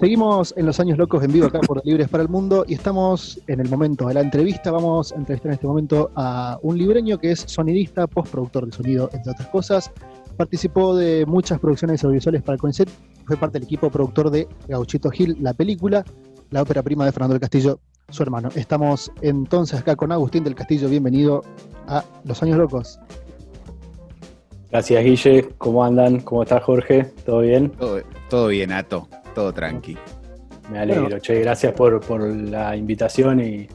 Seguimos en los años locos en vivo acá por Libres para el Mundo y estamos en el momento de la entrevista. Vamos a entrevistar en este momento a un libreño que es sonidista, postproductor de sonido, entre otras cosas. Participó de muchas producciones audiovisuales para el CONICET, fue parte del equipo productor de Gauchito Gil, la película, la ópera prima de Fernando del Castillo, su hermano. Estamos entonces acá con Agustín del Castillo. Bienvenido a Los Años Locos. Gracias, Guille. ¿Cómo andan? ¿Cómo está Jorge? ¿Todo bien? Todo, bien, Ato. Todo tranqui. Me alegro, che. Gracias por, la invitación y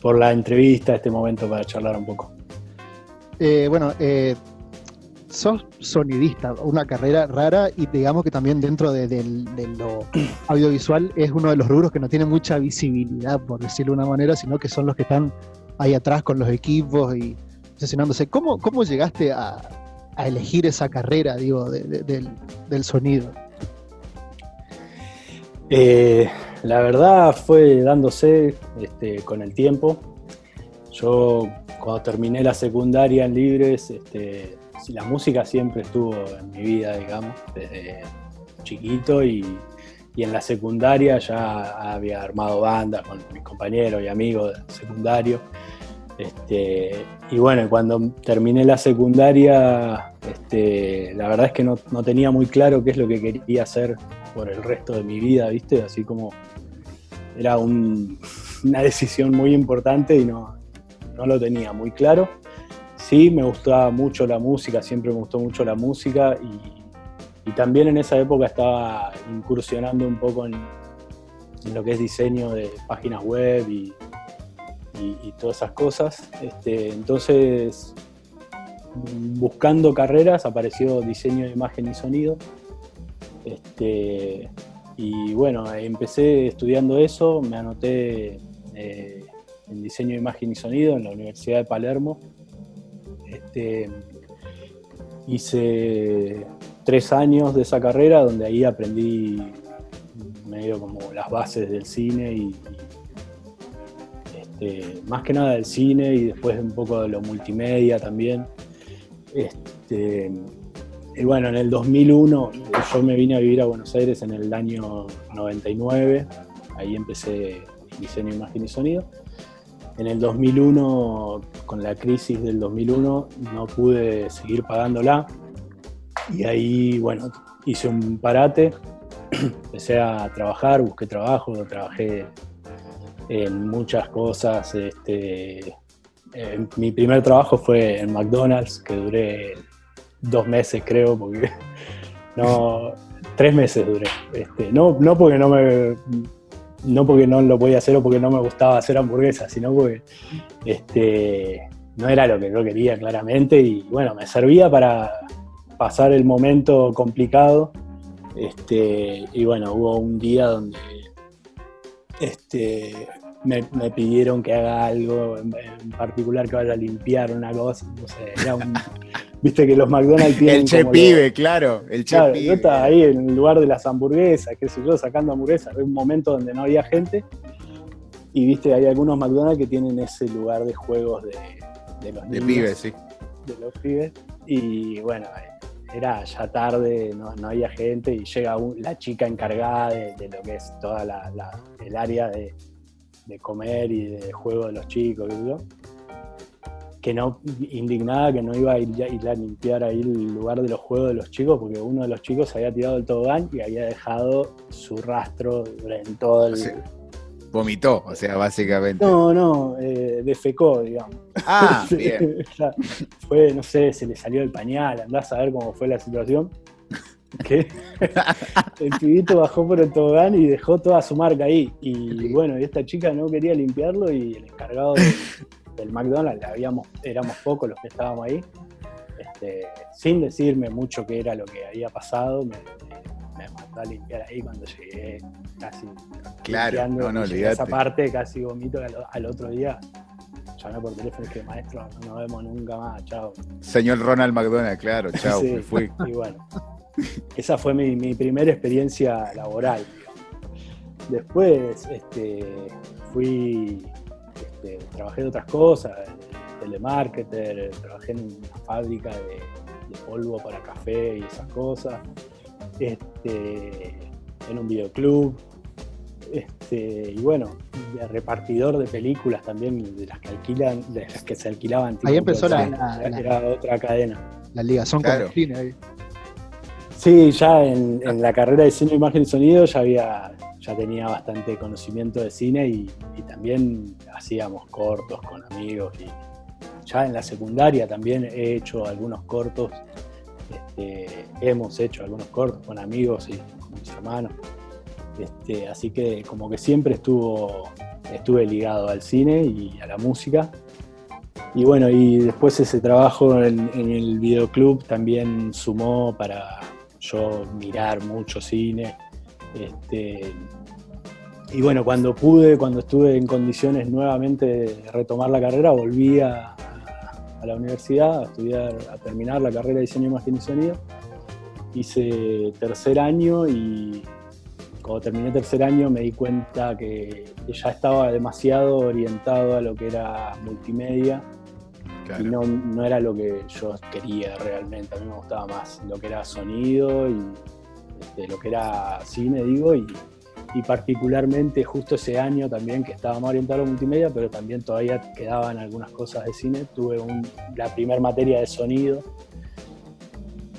por la entrevista, este momento para charlar un poco. Eh, bueno, eh, sos sonidista, una carrera rara y digamos que también dentro de, lo audiovisual es uno de los rubros que no tiene mucha visibilidad, por decirlo de una manera, sino que son los que están ahí atrás con los equipos y sesionándose. ¿Cómo, cómo llegaste a, elegir esa carrera, digo, del, sonido? Eh, la verdad fue dándose este, con el tiempo. Yo cuando terminé la secundaria en Libres, este, la música siempre estuvo en mi vida, digamos, desde chiquito y, y en la secundaria ya había armado bandas con mis compañeros y amigos del secundario. Este, y bueno, cuando terminé la secundaria, la verdad es que no, tenía muy claro qué es lo que quería hacer por el resto de mi vida, ¿viste? Así como era una decisión muy importante y no, no lo tenía muy claro. Sí, me gustaba mucho la música, siempre me gustó mucho la música y, y también en esa época estaba incursionando un poco en, en lo que es diseño de páginas web y, y, todas esas cosas. Este, entonces, buscando carreras, apareció diseño de imagen y sonido. Este, y bueno, empecé estudiando eso, me anoté eh, en diseño de imagen y sonido en la Universidad de Palermo. Este, hice tres años de esa carrera donde ahí aprendí medio como las bases del cine y, este, más que nada del cine y después un poco de lo multimedia también. Y bueno, en el 2001 yo me vine a vivir a Buenos Aires en el año 99, ahí empecé diseño, imagen y sonido. En el 2001, con la crisis del 2001, no pude seguir pagándola y ahí, bueno, hice un parate, empecé a trabajar, busqué trabajo, trabajé en muchas cosas. Este, mi primer trabajo fue en McDonald's, que duré dos meses creo, porque no, tres meses duré. Este, no, no porque no me no porque no lo podía hacer o porque no me gustaba hacer hamburguesas, sino porque este, no era lo que yo quería claramente y bueno, me servía para pasar el momento complicado. Este, y bueno, hubo un día donde este, me, pidieron que haga algo en, particular, que vaya a limpiar una cosa, no sé, era un... Viste que los McDonald's tienen. El che pibe, claro. El che claro, Yo estaba ahí en el lugar de las hamburguesas, qué sé yo, sacando hamburguesas. Era un momento donde no había gente. Y viste, hay algunos McDonald's que tienen ese lugar de juegos de, los De pibes, sí. De los pibes. Y bueno, era ya tarde, no, había gente. Y llega la chica encargada de, lo que es toda la, el área de, de comer y de juego de los chicos, que no, indignada que no iba a ir, a limpiar ahí el lugar de los juegos de los chicos, porque uno de los chicos había tirado el tobogán y había dejado su rastro en todo el. vomitó, o sea, básicamente. No, no, eh, defecó, digamos. Ah, bien. fue, no sé, se le salió el pañal, andás a ver cómo fue la situación que el pibito bajó por el tobogán y dejó toda su marca ahí. Y bueno, esta chica no quería limpiarlo y el encargado del McDonald's, habíamos, éramos pocos los que estábamos ahí, este, sin decirme mucho qué era lo que había pasado, me, mandó a limpiar ahí cuando llegué casi claro, no, no, esa parte casi vomito al, otro día llamé por teléfono y dije, maestro, no nos vemos nunca más, chao. Señor Ronald McDonald, claro, chao, me fui. Y bueno, esa fue mi, primera experiencia laboral. Después este, fui, este, trabajé en otras cosas, telemarketer, trabajé en una fábrica de, polvo para café y esas cosas. Este, en un videoclub. Este, y bueno, de repartidor de películas también, de las que alquilan, de las que se alquilaban. Ahí empezó la, era otra cadena. La ligación con el cine ahí. Sí, ya en, la carrera de cine, imagen y sonido ya había, ya tenía bastante conocimiento de cine y, también hacíamos cortos con amigos y ya en la secundaria también he hecho algunos cortos, este, hemos hecho algunos cortos con amigos y con mis hermanos. Este, así que como que siempre estuvo, estuve ligado al cine y a la música. Y bueno, y después ese trabajo en, en el videoclub también sumó para, yo mirar mucho cine. Este, y bueno, cuando pude, cuando estuve en condiciones nuevamente de retomar la carrera, volví a, la universidad a estudiar, a terminar la carrera de diseño, imagen y sonido. Hice tercer año y cuando terminé tercer año me di cuenta que ya estaba demasiado orientado a lo que era multimedia y no, era lo que yo quería realmente. A mí me gustaba más lo que era sonido y este, lo que era cine, digo, y, particularmente justo ese año también que estaba más orientado a multimedia, pero también todavía quedaban algunas cosas de cine. Tuve la primera materia de sonido.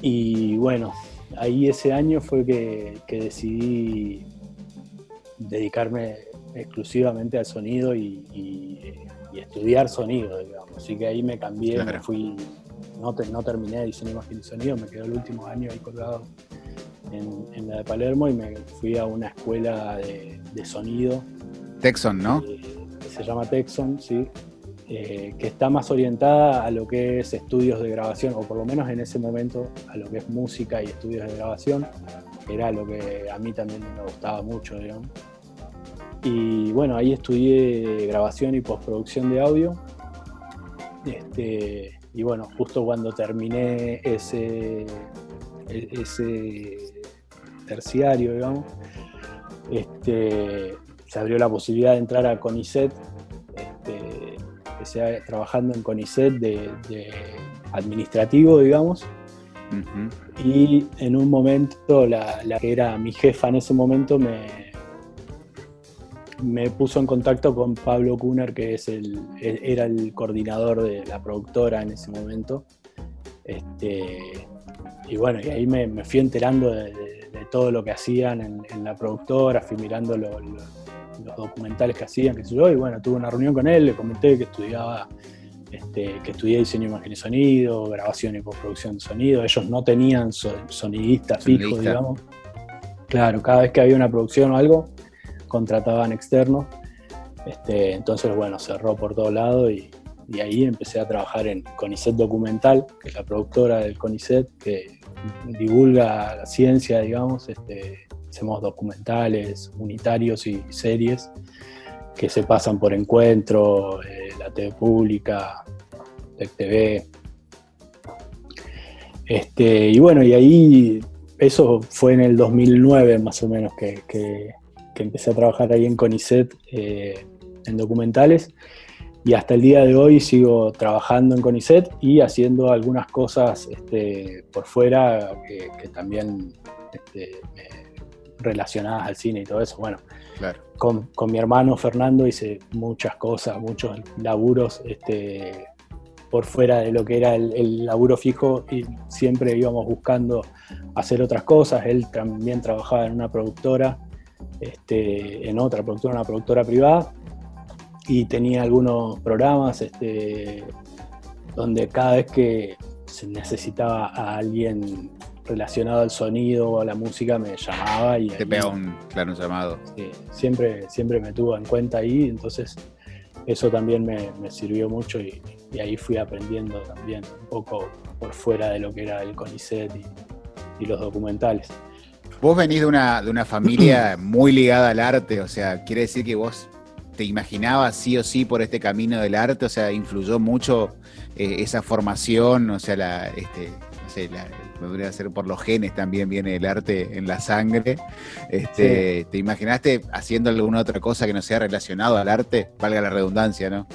Y bueno, ahí ese año fue que, decidí dedicarme exclusivamente al sonido y, estudiar sonido, Así que ahí me cambié, me fui, no, no terminé diseño, imagen y sonido, me quedé el último año ahí colgado en, la de Palermo y me fui a una escuela de, sonido. Texon, ¿no? Eh, se llama Texon, sí. Eh, que está más orientada a lo que es estudios de grabación, o por lo menos en ese momento a lo que es música y estudios de grabación, que era lo que a mí también me gustaba mucho, digamos. Y bueno, ahí estudié grabación y postproducción de audio este, y bueno, justo cuando terminé ese, e-, ese terciario, digamos, este, se abrió la posibilidad de entrar a CONICET. Este, empecé trabajando en CONICET de, administrativo, digamos. Y en un momento, la, la, que era mi jefa en ese momento me, me puso en contacto con Pablo Kuner, que es el, era el coordinador de la productora en ese momento. Este, y bueno, y ahí me, fui enterando de, todo lo que hacían en, la productora, fui mirando los documentales que hacían, que sé yo, y bueno, tuve una reunión con él, le comenté que estudiaba, este, que estudié diseño, imagen y sonido, grabación y postproducción de sonido. Ellos no tenían sonidistas fijos, digamos. Claro, cada vez que había una producción o algo, contrataban externos. Este, entonces, bueno, cerró por todos lados y, ahí empecé a trabajar en CONICET Documental, que es la productora del CONICET, que divulga la ciencia, digamos. Este, hacemos documentales unitarios y series que se pasan por encuentro, eh, la TV pública, TEC TV. Este, y bueno, y ahí, eso fue en el 2009 más o menos que, que empecé a trabajar ahí en CONICET eh, en documentales y hasta el día de hoy sigo trabajando en CONICET y haciendo algunas cosas este, por fuera que, también este, relacionadas al cine y todo eso. Bueno, con, mi hermano Fernando hice muchas cosas, muchos laburos este, por fuera de lo que era el, el, laburo fijo y siempre íbamos buscando hacer otras cosas. Él también trabajaba en una productora este, en otra productora, una productora privada, y tenía algunos programas este, donde cada vez que se necesitaba a alguien relacionado al sonido o a la música me llamaba y te pega un claro llamado. Siempre siempre me tuvo en cuenta ahí entonces eso también me, sirvió mucho y, ahí fui aprendiendo también un poco por fuera de lo que era el CONICET y los documentales. Vos venís de una, de una familia muy ligada al arte, o sea, quiere decir que vos te imaginabas sí o sí por este camino del arte, o sea, influyó mucho eh, esa formación, o sea, la, este, no sé, la, podría ser por los genes también viene el arte en la sangre. Este, ¿Te imaginaste haciendo alguna otra cosa que no sea relacionado al arte? Valga la redundancia, ¿no?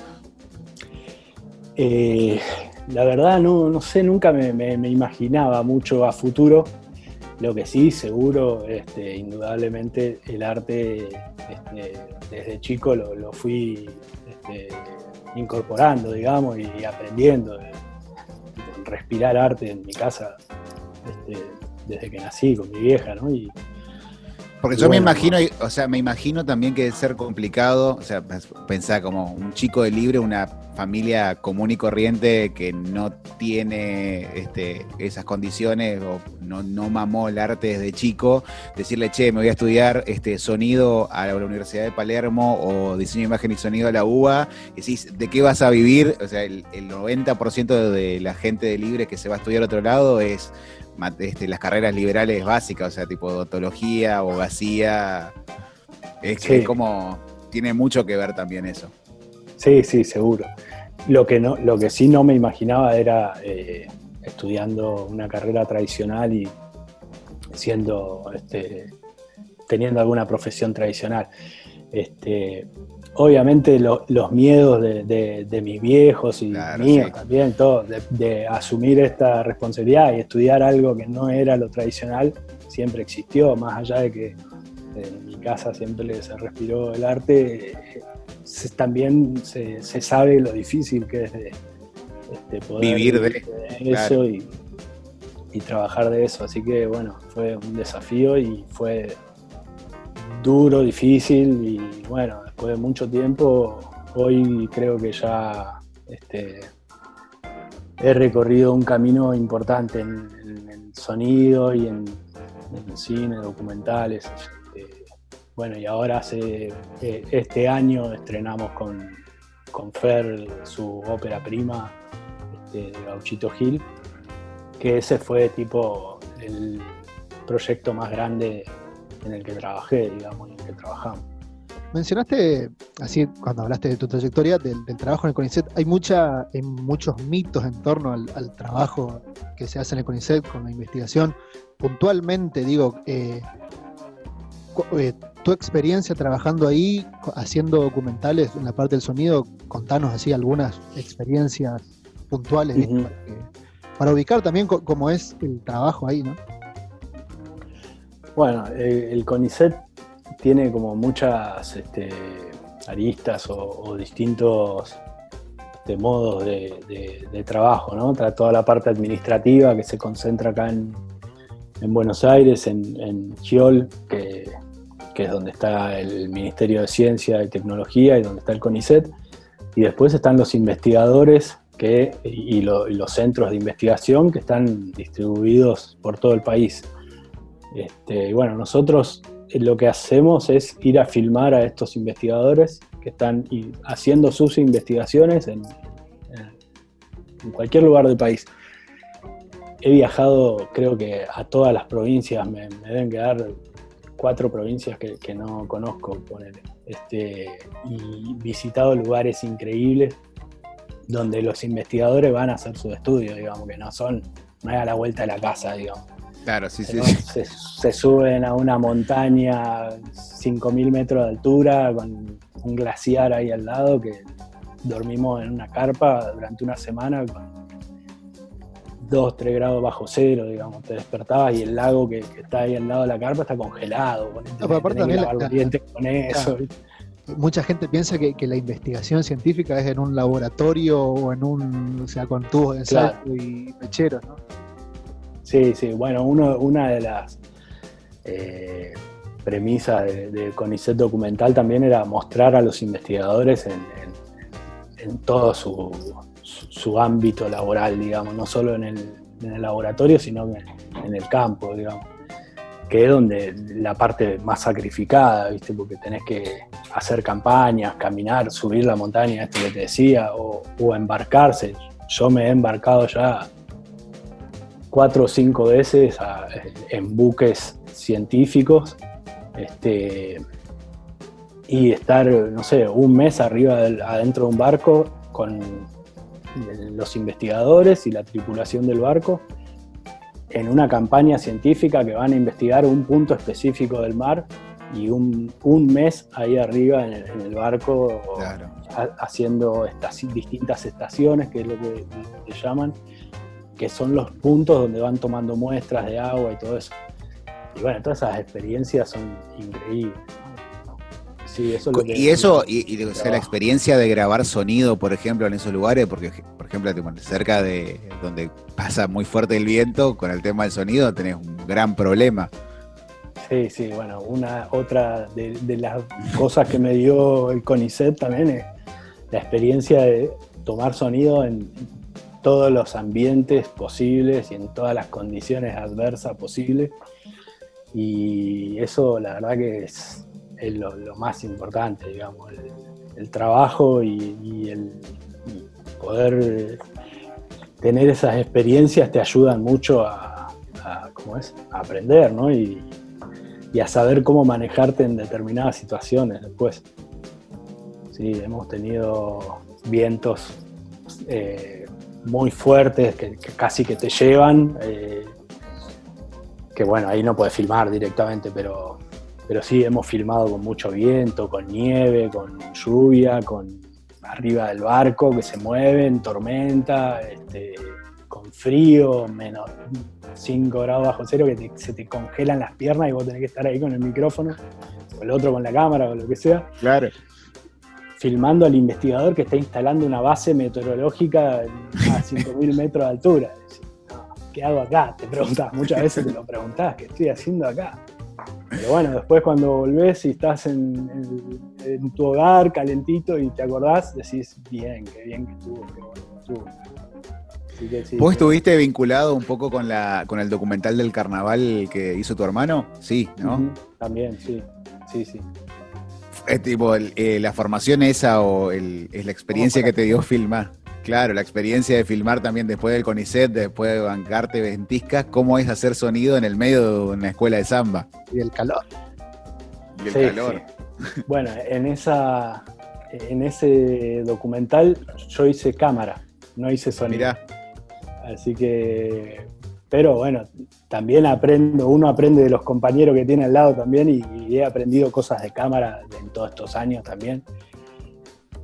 Eh, la verdad, no, no sé, nunca me, me, imaginaba mucho a futuro Lo que sí, seguro, este, indudablemente, el arte este, desde chico lo, fui este, incorporando, digamos, y, aprendiendo. respirar arte en mi casa desde que nací con mi vieja, ¿no? Porque yo me imagino, o sea, me imagino también que debe ser complicado, o sea, pensar como un chico de libre, una familia común y corriente que no tiene este, esas condiciones o no, no, mamó el arte desde chico, decirle, che, me voy a estudiar este, sonido a la Universidad de Palermo o diseño de imagen y sonido a la UBA, y decís, ¿de qué vas a vivir? O sea, el, el 90% de la gente de libre que se va a estudiar a otro lado es este, las carreras liberales básicas, o sea, tipo odontología, abogacía. Es que como tiene mucho que ver también eso. Sí, sí, seguro. Lo que, no, lo que sí no me imaginaba era eh, estudiando una carrera tradicional y siendo, este, teniendo alguna profesión tradicional. Este, obviamente los miedos de, mis viejos y míos también, todo, de, asumir esta responsabilidad y estudiar algo que no era lo tradicional, siempre existió, más allá de que en mi casa siempre se respiró el arte, también se, sabe lo difícil que es de, poder vivir de, eso y, y trabajar de eso. Así que bueno, fue un desafío y fue duro, difícil y bueno, después de mucho tiempo, hoy creo que ya este, he recorrido un camino importante en, sonido y en, cine, documentales. Este, bueno, y ahora hace eh, este año estrenamos con, con Fer su ópera prima, este, Gauchito Gil, que ese fue tipo el proyecto más grande en el que trabajé, digamos, en el que trabajamos. Mencionaste, así cuando hablaste de tu trayectoria, del, trabajo en el CONICET, hay, mucha, muchos mitos en torno al, trabajo que se hace en el CONICET con la investigación. Puntualmente, digo, eh, eh, tu experiencia trabajando ahí, haciendo documentales en la parte del sonido, contanos así algunas experiencias puntuales para, ubicar también cómo es el trabajo ahí, ¿no? Bueno, el CONICET tiene como muchas este, aristas o, distintos este, modos de, trabajo, ¿no? Toda la parte administrativa que se concentra acá en, Buenos Aires, en, en Chiol, que, es donde está el Ministerio de Ciencia y Tecnología y donde está el CONICET. Y después están los investigadores que, y, los centros de investigación que están distribuidos por todo el país. Este, bueno, nosotros eh, lo que hacemos es ir a filmar a estos investigadores que están haciendo sus investigaciones en, cualquier lugar del país. He viajado, creo que a todas las provincias, me, deben quedar cuatro provincias que, no conozco, este, y visitado lugares increíbles donde los investigadores van a hacer su estudio, digamos, que no son, no es a la vuelta de la casa, digamos Claro, sí, sí. Se, suben a una montaña 5.000 metros de altura con un glaciar ahí al lado que dormimos en una carpa durante una semana con 2, 3 grados bajo cero, digamos. Te despertabas y el lago que, está ahí al lado de la carpa está congelado. aparte también con eso. Mucha gente piensa que, la investigación científica es en un laboratorio o en un, o sea, con tubos de ensayo y mecheros, ¿no? Sí, sí, bueno, una de las eh, premisas de, CONICET documental también era mostrar a los investigadores en, todo su, ámbito laboral, digamos, no solo en el, laboratorio, sino en, el campo, digamos, que es donde la parte más sacrificada, ¿viste? Porque tenés que hacer campañas, caminar, subir la montaña, esto que te decía, o, o embarcarse. Yo me he embarcado ya cuatro o cinco veces en buques científicos este, y estar, no sé, un mes arriba adentro de un barco con los investigadores y la tripulación del barco en una campaña científica que van a investigar un punto específico del mar y un, mes ahí arriba en el, barco haciendo estas distintas estaciones, que es lo que se llaman, que son los puntos donde van tomando muestras de agua y todo eso. bueno, todas esas experiencias son increíbles. Sí, eso es lo que y eso, y, la experiencia de grabar sonido, por ejemplo, en esos lugares, porque, por ejemplo, cerca de donde pasa muy fuerte el viento, con el tema del sonido tenés un gran problema. Sí, sí, bueno, una otra de, las cosas que me dio el CONICET también es la experiencia de tomar sonido en todos los ambientes posibles y en todas las condiciones adversas posibles. Y eso la verdad que es, lo, más importante, digamos, el, trabajo y, el poder tener esas experiencias te ayudan mucho a, ¿cómo es? a aprender, ¿no? Y, a saber cómo manejarte en determinadas situaciones después. Sí, hemos tenido vientos eh, muy fuertes que, casi que te llevan, eh, que bueno, ahí no puedes filmar directamente, pero, pero sí hemos filmado con mucho viento, con nieve, con lluvia, con arriba del barco que se mueve en tormenta, este, con frío, menos 5 grados bajo cero, que se te congelan las piernas y vos tenés que estar ahí con el micrófono, o el otro con la cámara, o lo que sea. Claro. Filmando al investigador que está instalando una base meteorológica a 5.000 metros de altura. ¿Qué hago acá? Te preguntás, muchas veces te lo preguntás, ¿qué estoy haciendo acá? Pero bueno, después cuando volvés y estás en, en, tu hogar calentito y te acordás, decís, bien, qué bien que estuvo, qué bueno que estuvo. ¿Vos estuviste vinculado un poco con, la, con el documental del carnaval que hizo tu hermano? Sí, ¿no? También, sí, sí, sí. Es tipo, eh, la formación esa o es la experiencia que te dio filmar. Claro, la experiencia de filmar también después del CONICET, después de bancarte ventiscas, cómo es hacer sonido en el medio de una escuela de samba. Y el calor. Y el calor. Bueno, en esa en ese documental yo hice cámara, no hice sonido. Mirá. Así que, pero bueno, también aprendo, uno aprende de los compañeros que tiene al lado también y, he aprendido cosas de cámara en todos estos años también.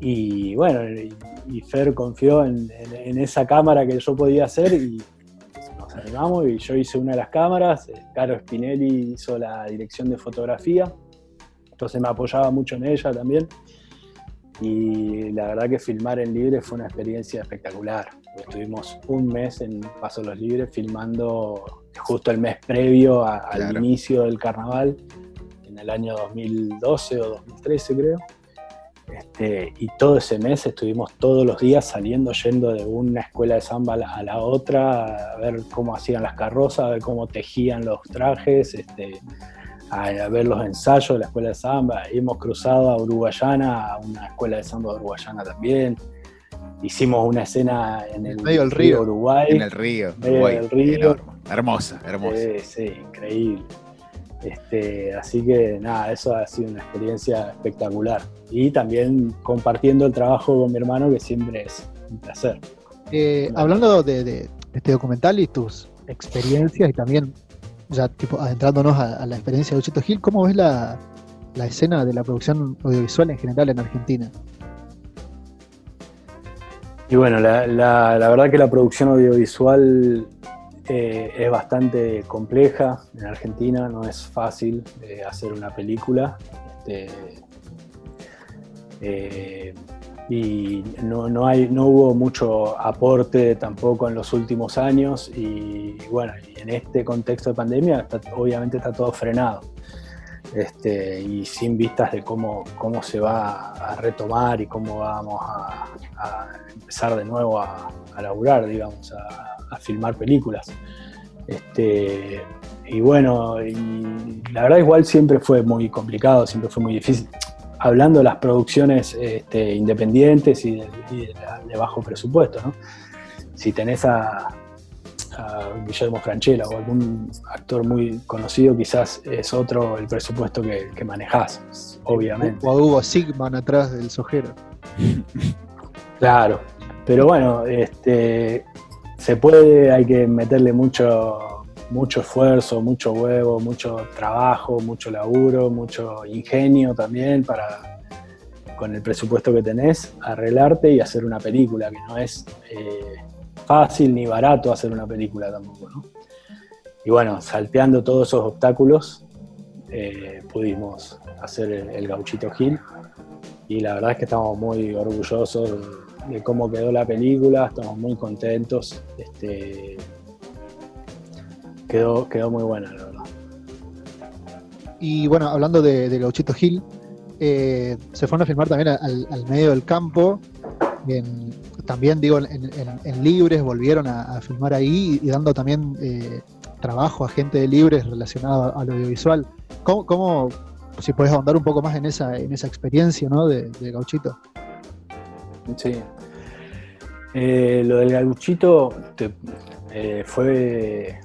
Y bueno, y, Fer confió en, esa cámara que yo podía hacer y nos animamos y yo hice una de las cámaras, eh, Caro Spinelli hizo la dirección de fotografía, entonces me apoyaba mucho en ella también. Y la verdad que filmar en libre fue una experiencia espectacular. Estuvimos un mes en Paso Los Libres filmando justo el mes previo al inicio del carnaval, en el año 2012 o 2013 creo. Este, y todo ese mes estuvimos todos los días saliendo, yendo de una escuela de samba a la otra, a ver cómo hacían las carrozas, a ver cómo tejían los trajes, este, a, ver los ensayos de la escuela de samba. Hemos cruzado a Uruguayana, a una escuela de samba de Uruguayana también hicimos una escena en el medio del río, Uruguay. En el río, Uruguay, río. Hermosa, hermosa. Sí, sí, increíble. Este, así que nada, eso ha sido una experiencia espectacular. Y también compartiendo el trabajo con mi hermano, que siempre es un placer. Eh, hablando de, este documental y tus experiencias y también ya tipo adentrándonos a, la experiencia de Uchito Gil, ¿cómo ves la, escena de la producción audiovisual en general en Argentina? Y bueno, la, verdad que la producción audiovisual eh, es bastante compleja en Argentina, no es fácil eh, hacer una película. Este, eh, y no, hay, no hubo mucho aporte tampoco en los últimos años y bueno, en este contexto de pandemia obviamente está todo frenado. Este, y sin vistas de cómo, cómo se va a retomar y cómo vamos a, empezar de nuevo a, laburar, digamos, a, filmar películas. Este, y bueno, la verdad igual siempre fue muy complicado, siempre fue muy difícil. Hablando de las producciones este, independientes y, de, de, bajo presupuesto, ¿no? Si tenés a, a Guillermo Franchella o algún actor muy conocido, quizás es otro el presupuesto que, que manejás, obviamente. O a Hugo Sigman atrás del sojero. Claro, pero bueno, este, se puede, hay que meterle mucho, mucho esfuerzo, mucho huevo, mucho trabajo, mucho laburo, mucho ingenio también para, con el presupuesto que tenés, arreglarte y hacer una película que no es... Eh, fácil ni barato hacer una película tampoco, ¿no? bueno, salteando todos esos obstáculos, eh, pudimos hacer el, Gauchito Gil. Y la verdad es que estamos muy orgullosos de, cómo quedó la película, estamos muy contentos. Este, quedó, quedó muy buena, la verdad. Y bueno, hablando de, Gauchito Gil, eh, se fueron a filmar también al, medio del campo. También digo, en, Libres volvieron a, filmar ahí y, dando también eh, trabajo a gente de Libres relacionado al audiovisual. ¿Cómo, si puedes ahondar un poco más en esa, en esa experiencia ¿no? de, Gauchito? Sí. Eh, lo del Gauchito fue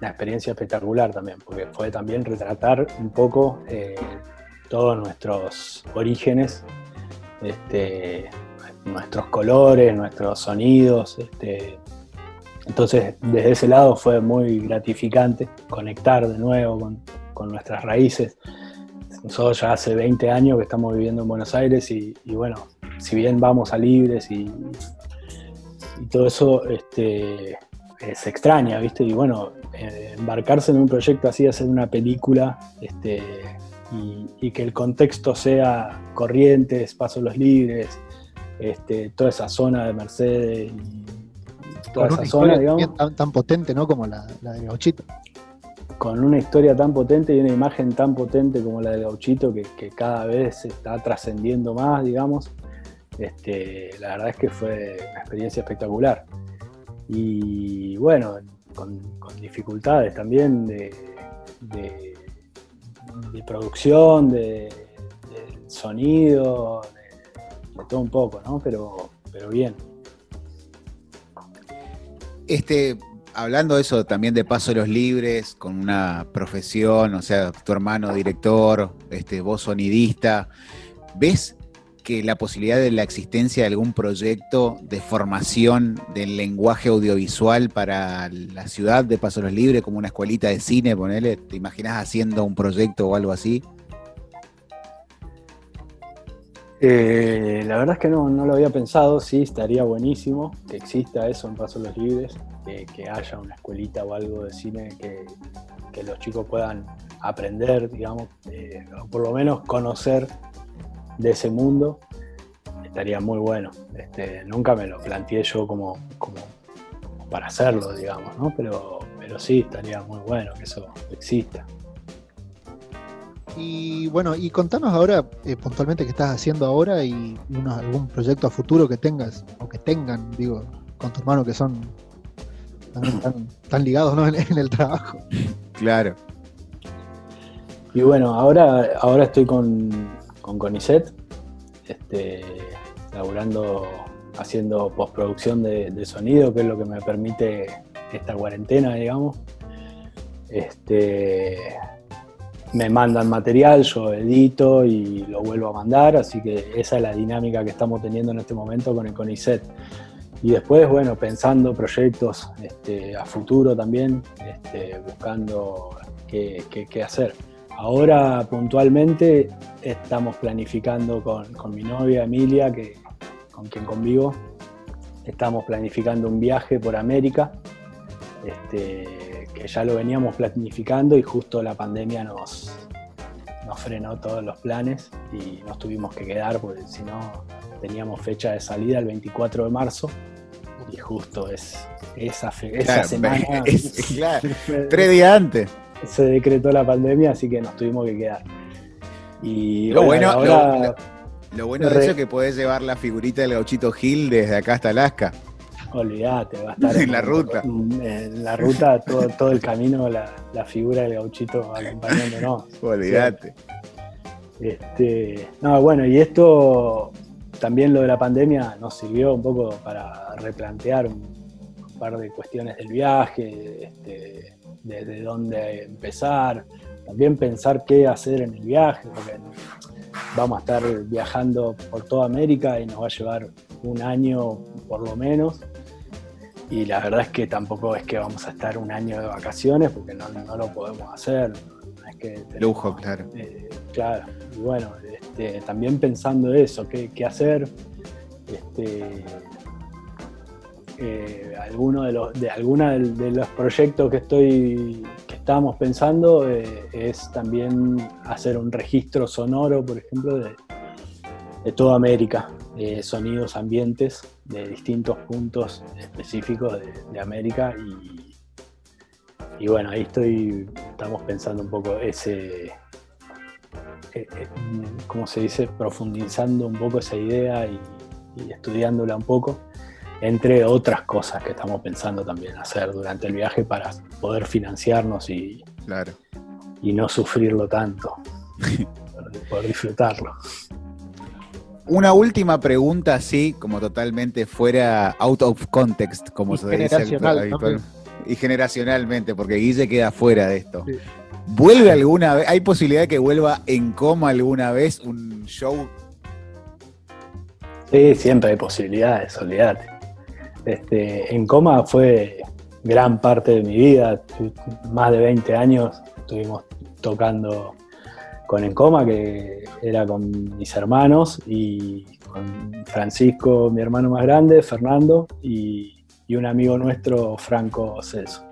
una experiencia espectacular también, porque fue también retratar un poco eh, todos nuestros orígenes, este, nuestros colores, nuestros sonidos. Este, entonces, desde ese lado fue muy gratificante conectar de nuevo con, nuestras raíces. Nosotros ya hace 20 años que estamos viviendo en Buenos Aires y, bueno, si bien vamos a libres y, y todo eso, este, se extraña, ¿viste? Y bueno, eh, embarcarse en un proyecto así, hacer una película, este, y, que el contexto sea Corrientes, Paso los Libres, este, toda esa zona de Mercedes, y toda esa zona, digamos. Tan, potente, ¿no? Como la, de Gauchito. Con una historia tan potente y una imagen tan potente como la de Gauchito, que, cada vez está trascendiendo más, digamos. Este, la verdad es que fue una experiencia espectacular. Y bueno, con, dificultades también de, de, producción, de, sonido, de, todo un poco, ¿no? Pero, pero bien. Este, hablando de eso también de Paso los Libres, con una profesión, o sea, tu hermano director, este, vos sonidista, ¿ves que la posibilidad de la existencia de algún proyecto de formación del lenguaje audiovisual para la ciudad de Paso los Libres, como una escuelita de cine, ponele, ¿te imaginas haciendo un proyecto o algo así? Eh, la verdad es que no, no lo había pensado, sí, estaría buenísimo que exista eso en los Libres, que, haya una escuelita o algo de cine que, los chicos puedan aprender, digamos, eh, o por lo menos conocer de ese mundo, estaría muy bueno. Este, nunca me lo planteé yo como, como para hacerlo, digamos, ¿no? Pero, pero sí, estaría muy bueno que eso exista. Y bueno, y contanos ahora eh, puntualmente qué estás haciendo ahora y algún proyecto a futuro que tengas, o que tengan, digo, con tu hermano que son también tan, ligados ¿no? en, el trabajo. Claro. Y bueno, ahora, ahora estoy con, con CONICET, este, laburando, haciendo postproducción de, sonido, que es lo que me permite esta cuarentena, digamos. Este, me mandan material, yo edito y lo vuelvo a mandar, así que esa es la dinámica que estamos teniendo en este momento con el CONICET. Y después, bueno, pensando proyectos este, a futuro también, este, buscando qué, qué hacer. Ahora puntualmente estamos planificando con, mi novia Emilia, que, con quien convivo, estamos planificando un viaje por América, este, que ya lo veníamos planificando y justo la pandemia nos, nos frenó todos los planes y nos tuvimos que quedar porque si no teníamos fecha de salida el 24 de marzo y justo es esa, esa semana. claro, tres días antes se decretó la pandemia, así que nos tuvimos que quedar. Y lo bueno, ahora, lo, bueno de eso es que podés llevar la figurita del gauchito Gil desde acá hasta Alaska. Olvídate, va a estar en, la ruta. En la ruta, todo, todo el camino, la, figura del gauchito acompañándonos. Olvídate. Este, no, bueno, y esto también lo de la pandemia nos sirvió un poco para replantear un, par de cuestiones del viaje, este, desde dónde empezar, también pensar qué hacer en el viaje, porque vamos a estar viajando por toda América y nos va a llevar un año por lo menos. Y la verdad es que tampoco es que vamos a estar un año de vacaciones, porque no, lo podemos hacer. Lujo, claro. Eh, claro, y bueno, este, también pensando eso, qué, qué hacer. Este, eh, alguno de los de alguna de, los proyectos que estoy que estamos pensando eh, es también hacer un registro sonoro, por ejemplo, de, toda América, sonidos, ambientes de distintos puntos específicos de, América y, y, bueno, ahí estoy, estamos pensando un poco ese, ¿cómo se dice? Profundizando un poco esa idea y estudiándola un poco entre otras cosas que estamos pensando también hacer durante el viaje para poder financiarnos y, claro. y no sufrirlo tanto, poder disfrutarlo. Una última pregunta, así como totalmente fuera out of context, como se dice y generacionalmente, porque Guille queda fuera de esto. ¿Vuelve alguna vez? ¿Hay posibilidad de que vuelva en coma alguna vez un show? Sí, siempre hay posibilidades, olvídate. Este, en coma fue gran parte de mi vida, más de 20 años estuvimos tocando con En Coma, que era con mis hermanos y con Francisco, mi hermano más grande, Fernando, y, un amigo nuestro, Franco Celso.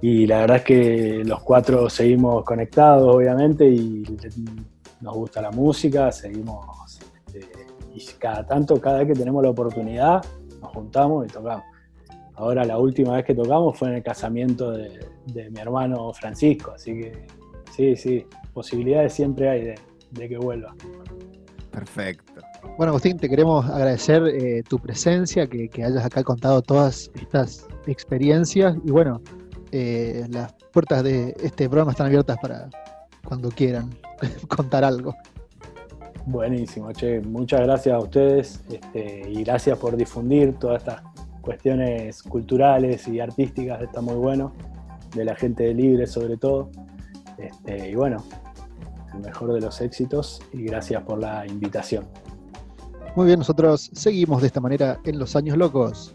Y la verdad es que los cuatro seguimos conectados, obviamente, y nos gusta la música, seguimos, este, y cada tanto, cada vez que tenemos la oportunidad, nos juntamos y tocamos. Ahora la última vez que tocamos fue en el casamiento de, mi hermano Francisco, así que sí, sí, posibilidades siempre hay de, que vuelva. Perfecto. Bueno, Agustín, te queremos agradecer eh, tu presencia, que, hayas acá contado todas estas experiencias y bueno, eh, las puertas de este programa están abiertas para cuando quieran contar algo. Buenísimo, che. Muchas gracias a ustedes este, y gracias por difundir todas estas cuestiones culturales y artísticas. Está muy bueno, de la gente Libre sobre todo. Este, y bueno, el mejor de los éxitos y gracias por la invitación. Muy bien, nosotros seguimos de esta manera en Los Años Locos.